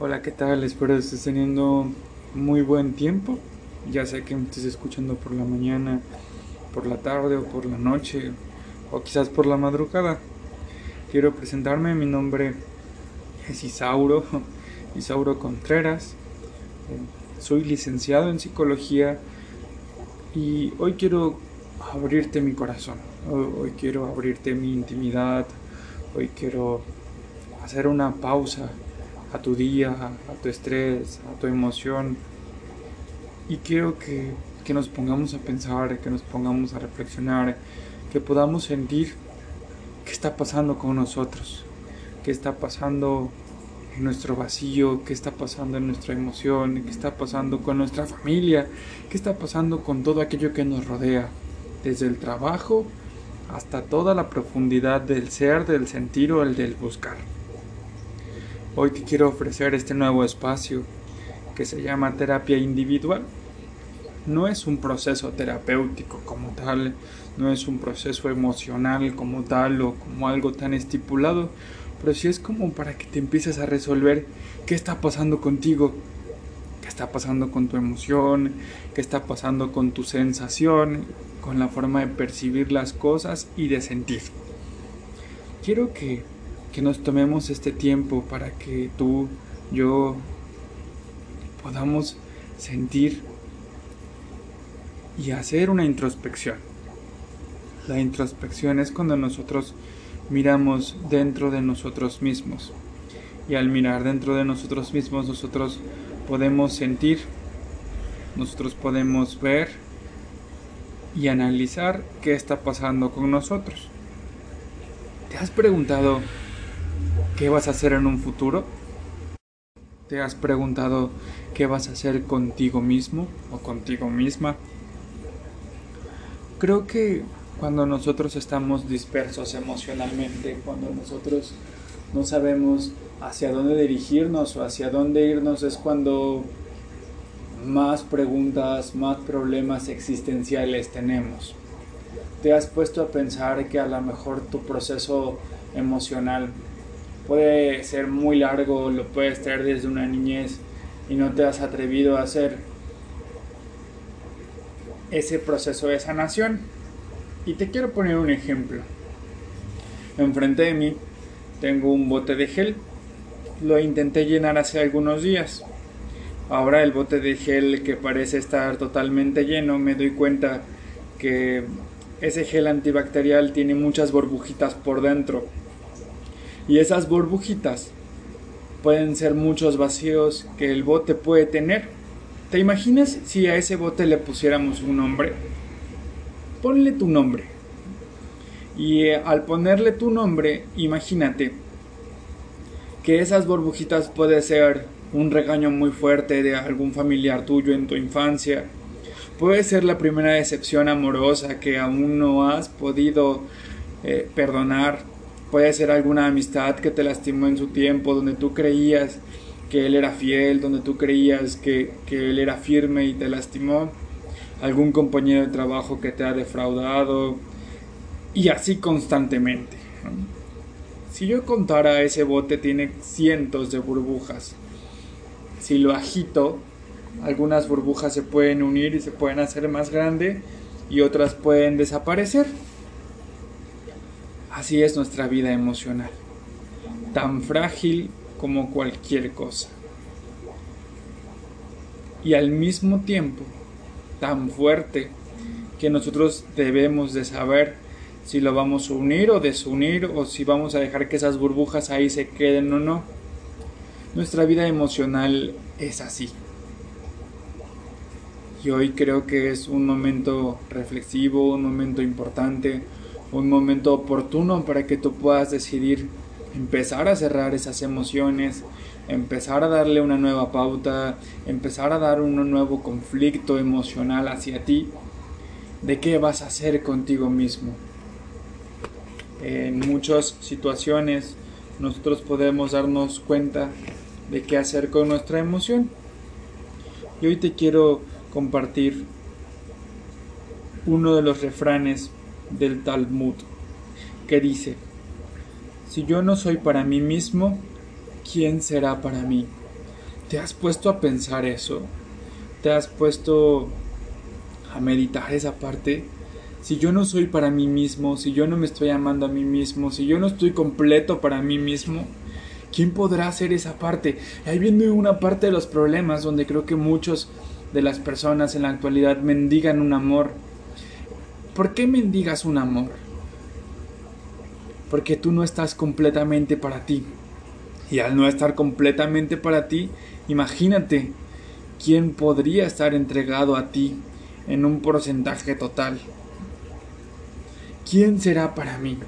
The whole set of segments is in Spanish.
Hola, ¿qué tal? Espero que estés teniendo muy buen tiempo. Ya sé que me estés escuchando por la mañana, por la tarde o por la noche o quizás por la madrugada. Quiero presentarme, mi nombre es Isauro, Isauro Contreras. Soy licenciado en psicología y hoy quiero abrirte mi corazón. Hoy quiero abrirte mi intimidad. Hoy quiero hacer una pausa a tu día, a tu estrés, a tu emoción. Y quiero que, que nos pongamos a pensar, que nos pongamos a reflexionar, que podamos sentir qué está pasando con nosotros, qué está pasando en nuestro vacío, qué está pasando en nuestra emoción, qué está pasando con nuestra familia, qué está pasando con todo aquello que nos rodea, desde el trabajo hasta toda la profundidad del ser, del sentir o el del buscar. Hoy te quiero ofrecer este nuevo espacio que se llama terapia individual. No es un proceso terapéutico como tal, no es un proceso emocional como tal o como algo tan estipulado, pero sí es como para que te empieces a resolver qué está pasando contigo, qué está pasando con tu emoción, qué está pasando con tu sensación, con la forma de percibir las cosas y de sentir. Quiero que que nos tomemos este tiempo para que tú, yo, podamos sentir y hacer una introspección. La introspección es cuando nosotros miramos dentro de nosotros mismos. Y al mirar dentro de nosotros mismos nosotros podemos sentir, nosotros podemos ver y analizar qué está pasando con nosotros. ¿Te has preguntado ¿Qué vas a hacer en un futuro? ¿Te has preguntado qué vas a hacer contigo mismo o contigo misma? Creo que cuando nosotros estamos dispersos emocionalmente, cuando nosotros no sabemos hacia dónde dirigirnos o hacia dónde irnos, es cuando más preguntas, más problemas existenciales tenemos. ¿Te has puesto a pensar que a lo mejor tu proceso emocional puede ser muy largo, lo puedes traer desde una niñez y no te has atrevido a hacer ese proceso de sanación. Y te quiero poner un ejemplo. Enfrente de mí tengo un bote de gel. Lo intenté llenar hace algunos días. Ahora el bote de gel que parece estar totalmente lleno, me doy cuenta que ese gel antibacterial tiene muchas burbujitas por dentro y esas burbujitas pueden ser muchos vacíos que el bote puede tener. ¿Te imaginas si a ese bote le pusiéramos un nombre? Ponle tu nombre. Y eh, al ponerle tu nombre, imagínate que esas burbujitas puede ser un regaño muy fuerte de algún familiar tuyo en tu infancia. Puede ser la primera decepción amorosa que aún no has podido eh, perdonar Puede ser alguna amistad que te lastimó en su tiempo, donde tú creías que él era fiel, donde tú creías que, él era firme y te lastimó. Algún compañero de trabajo que te ha defraudado. Y así constantemente. Si yo contara ese bote tiene cientos de burbujas. Si lo agito, algunas burbujas se pueden unir y se pueden hacer más grande y otras pueden desaparecer. Así es nuestra vida emocional, tan frágil como cualquier cosa. Y al mismo tiempo tan fuerte que nosotros debemos de saber si lo vamos a unir o desunir o si vamos a dejar que esas burbujas ahí se queden o no. Nuestra vida emocional es así. Y hoy creo que es un momento reflexivo, un momento importante, un momento oportuno para que tú puedas decidir empezar a cerrar esas emociones, empezar a darle una nueva pauta, empezar a dar un nuevo conflicto emocional hacia ti, de qué vas a hacer contigo mismo. En muchas situaciones nosotros podemos darnos cuenta de qué hacer con nuestra emoción. Y hoy te quiero compartir uno de los refranes del Talmud, que dice, si yo no soy para mí mismo, ¿quién será para mí? ¿Te has puesto a pensar eso? ¿Te has puesto a meditar esa parte? Si yo no soy para mí mismo, si yo no me estoy amando a mí mismo, si yo no estoy completo para mí mismo, ¿quién podrá hacer esa parte? Ahí viene una parte de los problemas donde creo que muchos de las personas en la actualidad mendigan un amor. ¿Por qué mendigas un amor? Porque tú no estás completamente para ti. Y al no estar completamente para ti, Imagínate quién podría estar entregado a ti en un porcentaje total. ¿Quién será para mí?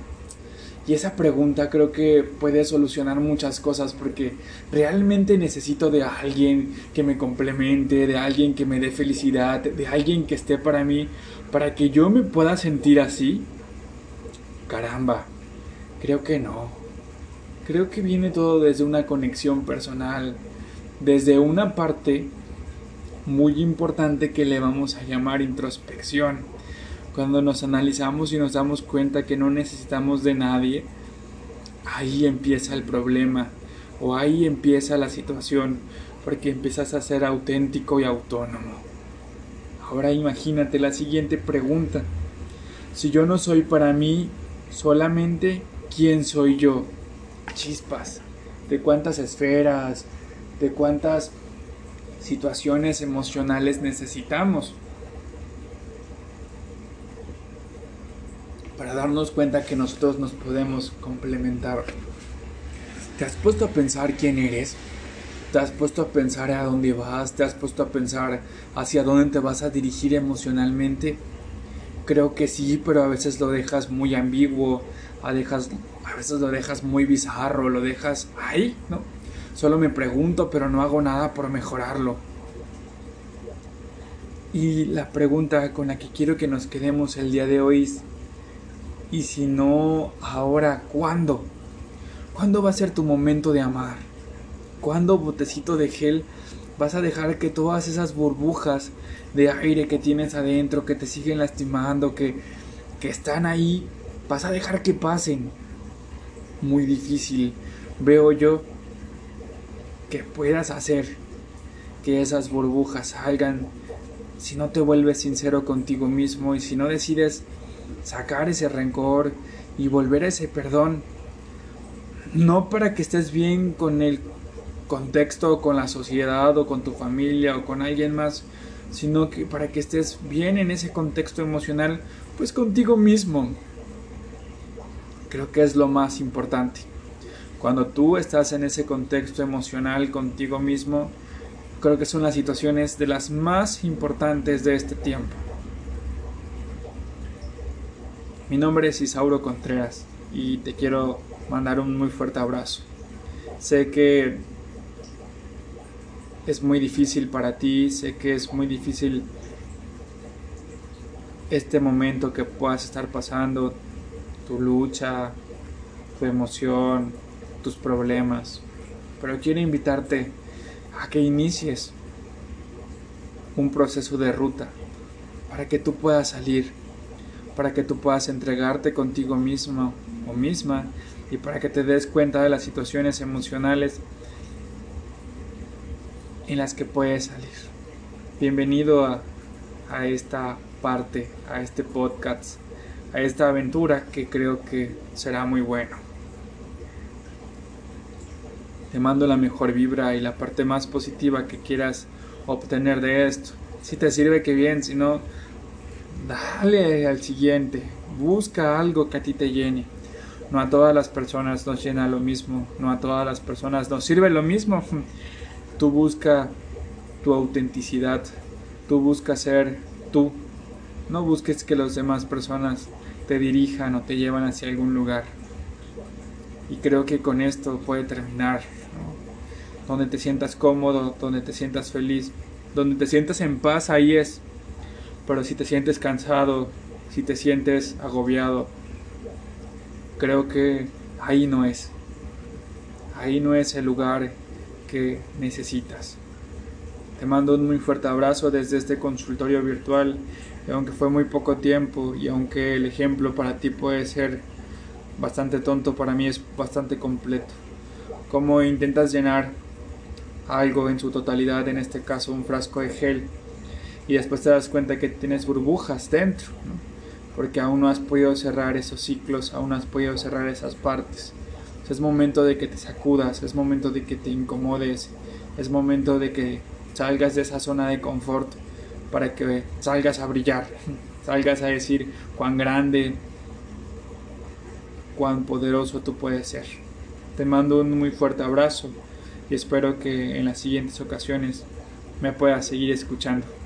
Y esa pregunta creo que puede solucionar muchas cosas porque realmente necesito de alguien que me complemente, de alguien que me dé felicidad, de alguien que esté para mí, para que yo me pueda sentir así. Caramba, creo que no. Creo que viene todo desde una conexión personal, desde una parte muy importante que le vamos a llamar introspección. Cuando nos analizamos y nos damos cuenta que no necesitamos de nadie, ahí empieza el problema o ahí empieza la situación porque empiezas a ser auténtico y autónomo. Ahora imagínate la siguiente pregunta. Si yo no soy para mí solamente, ¿quién soy yo? Chispas. ¿De cuántas esferas, de cuántas situaciones emocionales necesitamos para darnos cuenta que nosotros nos podemos complementar. ¿Te has puesto a pensar quién eres? ¿Te has puesto a pensar a dónde vas? ¿Te has puesto a pensar hacia dónde te vas a dirigir emocionalmente? Creo que sí, pero a veces lo dejas muy ambiguo, a, veces lo dejas muy bizarro, lo dejas ahí, ¿no? Solo me pregunto, pero no hago nada por mejorarlo. Y la pregunta con la que quiero que nos quedemos el día de hoy es, ¿y si no ahora, cuándo? ¿Cuándo va a ser tu momento de amar? ¿Cuándo, botecito de gel, vas a dejar que todas esas burbujas de aire que tienes adentro, que te siguen lastimando, que, que están ahí, vas a dejar que pasen? Muy difícil, veo yo que puedas hacer que esas burbujas salgan si no te vuelves sincero contigo mismo y si no decides sacar ese rencor y volver a ese perdón, no para que estés bien con el contexto, con la sociedad o con tu familia o con alguien más, sino que para que estés bien en ese contexto emocional, pues contigo mismo. Creo que es lo más importante. Cuando tú estás en ese contexto emocional contigo mismo, creo que son las situaciones de las más importantes de este tiempo. Mi nombre es Isauro Contreras y te quiero mandar un muy fuerte abrazo. Sé que es muy difícil para ti, sé que es muy difícil este momento que puedas estar pasando, tu lucha, tu emoción, tus problemas, pero quiero invitarte a que inicies un proceso de ruta para que tú puedas salir, para que tú puedas entregarte contigo mismo o misma y para que te des cuenta de las situaciones emocionales en las que puedes salir. Bienvenido a, a esta parte, a este podcast, a esta aventura que creo que será muy bueno. Te mando la mejor vibra y la parte más positiva que quieras obtener de esto. Si te sirve, que bien, si no, dale al siguiente. Busca algo que a ti te llene. No a todas las personas nos llena lo mismo, no a todas las personas nos sirve lo mismo. Tú busca tu autenticidad, tú busca ser tú. No busques que las demás personas te dirijan o te llevan hacia algún lugar. Y creo que con esto puede terminar donde te sientas cómodo, donde te sientas feliz, donde te sientas en paz, ahí es. Pero si te sientes cansado, si te sientes agobiado, creo que ahí no es. Ahí no es el lugar que necesitas. Te mando un muy fuerte abrazo desde este consultorio virtual. Aunque fue muy poco tiempo y aunque el ejemplo para ti puede ser bastante tonto, para mí es bastante completo. Cómo intentas llenar algo en su totalidad, en este caso un frasco de gel, y después te das cuenta que tienes burbujas dentro, porque aún no has podido cerrar esos ciclos, aún no has podido cerrar esas partes. Es momento de que te sacudas, es momento de que te incomodes, es momento de que salgas de esa zona de confort para que salgas a brillar, salgas a decir cuán grande, cuán poderoso tú puedes ser. Te mando un muy fuerte abrazo y espero que en las siguientes ocasiones me puedas seguir escuchando.